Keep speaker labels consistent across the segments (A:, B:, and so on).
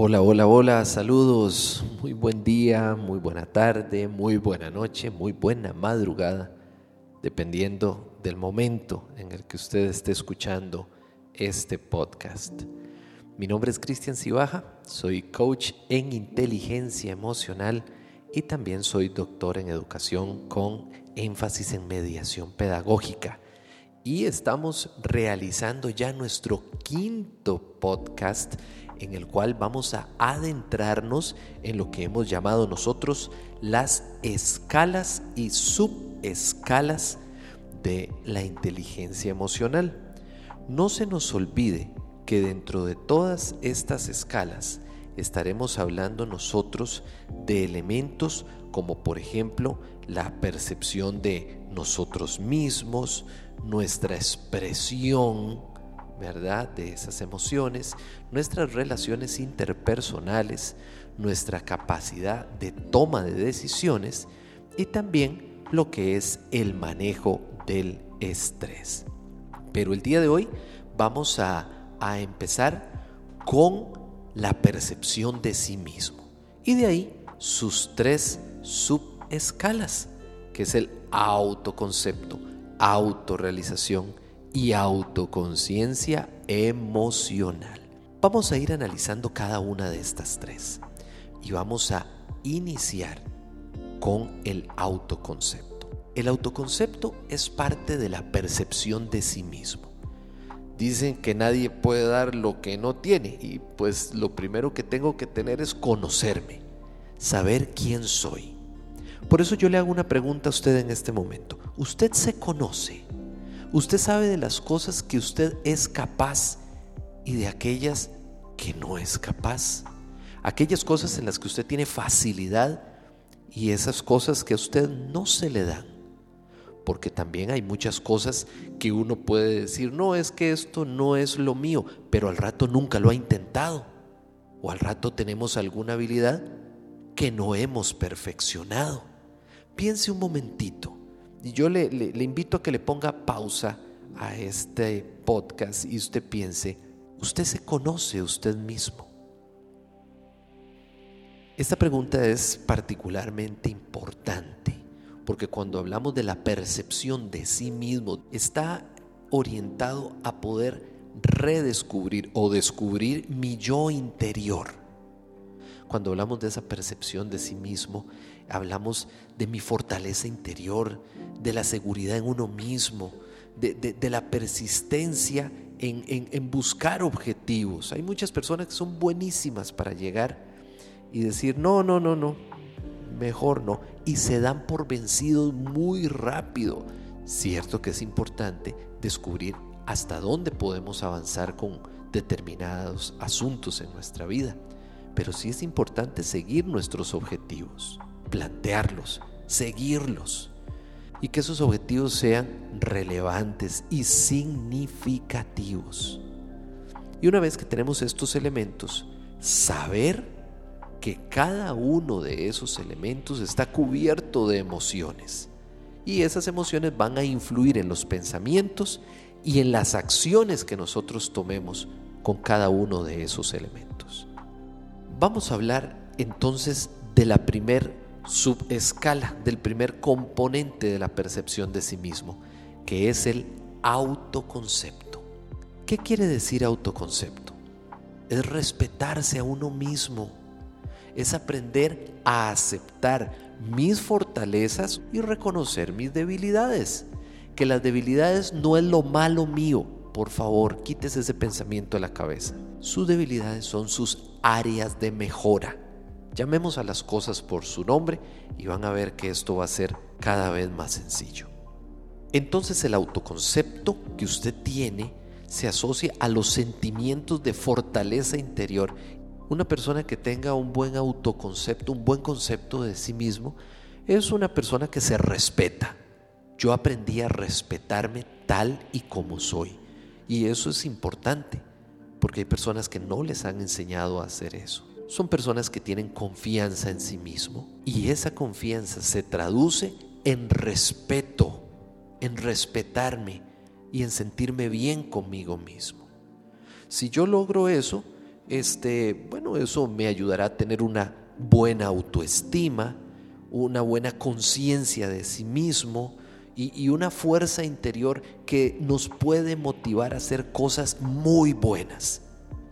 A: Hola, hola, hola, saludos. Muy buen día, muy buena tarde, muy buena noche, muy buena madrugada, dependiendo del momento en el que usted esté escuchando este podcast. Mi nombre es Cristian Cibaja, soy coach en inteligencia emocional y también soy doctor en educación con énfasis en mediación pedagógica. Y estamos realizando ya nuestro quinto podcast en el cual vamos a adentrarnos en lo que hemos llamado nosotros las escalas y subescalas de la inteligencia emocional. No se nos olvide que dentro de todas estas escalas estaremos hablando nosotros de elementos como por ejemplo la percepción de nosotros mismos, nuestra expresión, ¿verdad? De esas emociones, nuestras relaciones interpersonales, nuestra capacidad de toma de decisiones y también lo que es el manejo del estrés. Pero el día de hoy vamos a, a empezar con la percepción de sí mismo y de ahí sus tres subescalas, que es el autoconcepto, autorrealización y autoconciencia emocional. Vamos a ir analizando cada una de estas tres y vamos a iniciar con el autoconcepto. El autoconcepto es parte de la percepción de sí mismo. Dicen que nadie puede dar lo que no tiene y pues lo primero que tengo que tener es conocerme, saber quién soy. Por eso yo le hago una pregunta a usted en este momento. ¿Usted se conoce? Usted sabe de las cosas que usted es capaz y de aquellas que no es capaz. Aquellas cosas en las que usted tiene facilidad y esas cosas que a usted no se le dan. Porque también hay muchas cosas que uno puede decir, no, es que esto no es lo mío, pero al rato nunca lo ha intentado. O al rato tenemos alguna habilidad que no hemos perfeccionado. Piense un momentito. Y yo le, invito a que le ponga pausa a este podcast y usted piense, usted se conoce usted mismo. Esta pregunta es particularmente importante porque cuando hablamos de la percepción de sí mismo está orientado a poder redescubrir o descubrir mi yo interior. Cuando hablamos de esa percepción de sí mismo, hablamos de mi fortaleza interior, de la seguridad en uno mismo, de, la persistencia en, en, buscar objetivos. Hay muchas personas que son buenísimas para llegar y decir, no, no, no, no, mejor no. Y se dan por vencidos muy rápido. Cierto que es importante descubrir hasta dónde podemos avanzar con determinados asuntos en nuestra vida pero sí es importante seguir nuestros objetivos, plantearlos, seguirlos y que esos objetivos sean relevantes y significativos. Y una vez que tenemos estos elementos, saber que cada uno de esos elementos está cubierto de emociones. Y esas emociones van a influir en los pensamientos y en las acciones que nosotros tomemos con cada uno de esos elementos. Vamos a hablar entonces de la primer subescala, del primer componente de la percepción de sí mismo, que es el autoconcepto. ¿Qué quiere decir autoconcepto? Es respetarse a uno mismo, es aprender a aceptar mis fortalezas y reconocer mis debilidades. Que las debilidades no es lo malo mío, por favor, quítese ese pensamiento de la cabeza. Sus debilidades son sus áreas de mejora. Llamemos a las cosas por su nombre y van a ver que esto va a ser cada vez más sencillo. Entonces el autoconcepto que usted tiene se asocia a los sentimientos de fortaleza interior. Una persona que tenga un buen autoconcepto, un buen concepto de sí mismo, es una persona que se respeta. Yo aprendí a respetarme tal y como soy. Y eso es importante, porque hay personas que no les han enseñado a hacer eso. Son personas que tienen confianza en sí mismo y esa confianza se traduce en respeto, en respetarme y en sentirme bien conmigo mismo. Si yo logro eso, este, bueno, eso me ayudará a tener una buena autoestima, una buena conciencia de sí mismo y, y, una fuerza interior que nos puede motivar a hacer cosas muy buenas,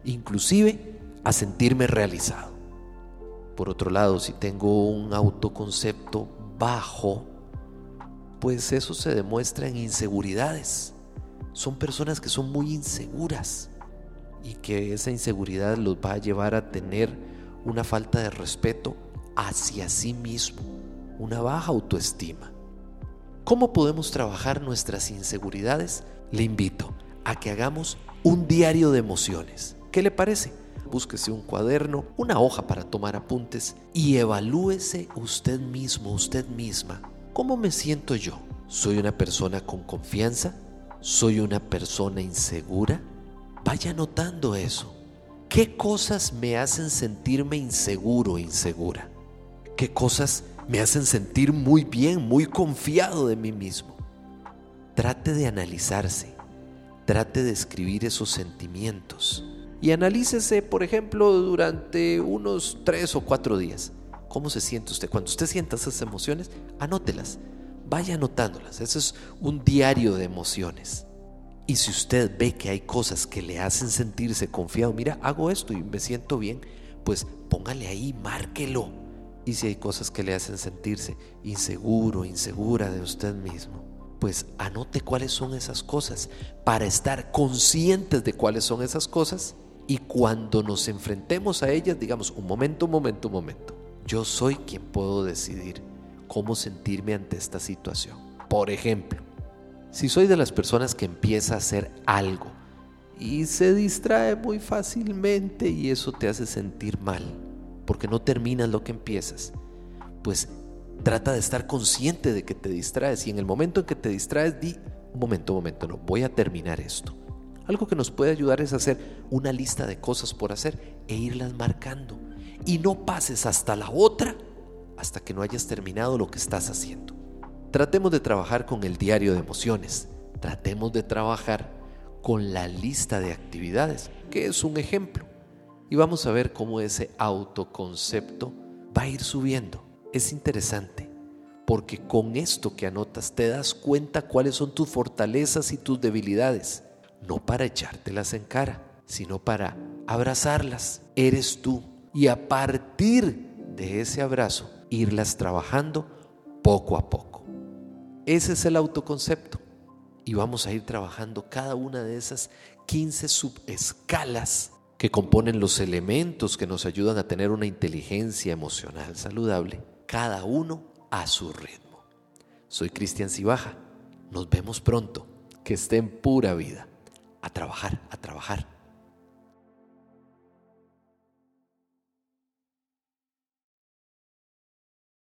A: inclusive a sentirme realizado. Por otro lado, si tengo un autoconcepto bajo, pues eso se demuestra en inseguridades. Son personas que son muy inseguras y que esa inseguridad los va a llevar a tener una falta de respeto hacia sí mismo, una baja autoestima. ¿Cómo podemos trabajar nuestras inseguridades? Le invito a que hagamos un diario de emociones. ¿Qué le parece? Búsquese un cuaderno, una hoja para tomar apuntes y evalúese usted mismo, usted misma. ¿Cómo me siento yo? ¿Soy una persona con confianza? ¿Soy una persona insegura? Vaya notando eso. ¿Qué cosas me hacen sentirme inseguro insegura? ¿Qué cosas me hacen sentir muy bien, muy confiado de mí mismo? Trate de analizarse, trate de escribir esos sentimientos y analícese, por ejemplo, durante unos tres o cuatro días. ¿Cómo se siente usted? Cuando usted sienta esas emociones, anótelas, vaya anotándolas. Eso es un diario de emociones. Y si usted ve que hay cosas que le hacen sentirse confiado, mira, hago esto y me siento bien, pues póngale ahí, márquelo. Y si hay cosas que le hacen sentirse inseguro, insegura de usted mismo, pues anote cuáles son esas cosas para estar conscientes de cuáles son esas cosas y cuando nos enfrentemos a ellas, digamos, un momento, un momento, un momento. Yo soy quien puedo decidir cómo sentirme ante esta situación. Por ejemplo, si soy de las personas que empieza a hacer algo y se distrae muy fácilmente y eso te hace sentir mal, porque no terminas lo que empiezas, pues trata de estar consciente de que te distraes y en el momento en que te distraes di, un momento, un momento, no, voy a terminar esto. Algo que nos puede ayudar es hacer una lista de cosas por hacer e irlas marcando. Y no pases hasta la otra hasta que no hayas terminado lo que estás haciendo. Tratemos de trabajar con el diario de emociones. Tratemos de trabajar con la lista de actividades, que es un ejemplo. Y vamos a ver cómo ese autoconcepto va a ir subiendo. Es interesante, porque con esto que anotas te das cuenta cuáles son tus fortalezas y tus debilidades, no para echártelas en cara, sino para abrazarlas. Eres tú. Y a partir de ese abrazo, irlas trabajando poco a poco. Ese es el autoconcepto. Y vamos a ir trabajando cada una de esas 15 subescalas que componen los elementos que nos ayudan a tener una inteligencia emocional saludable, cada uno a su ritmo. Soy Cristian Cibaja. Nos vemos pronto. Que esté en pura vida. A trabajar, a trabajar.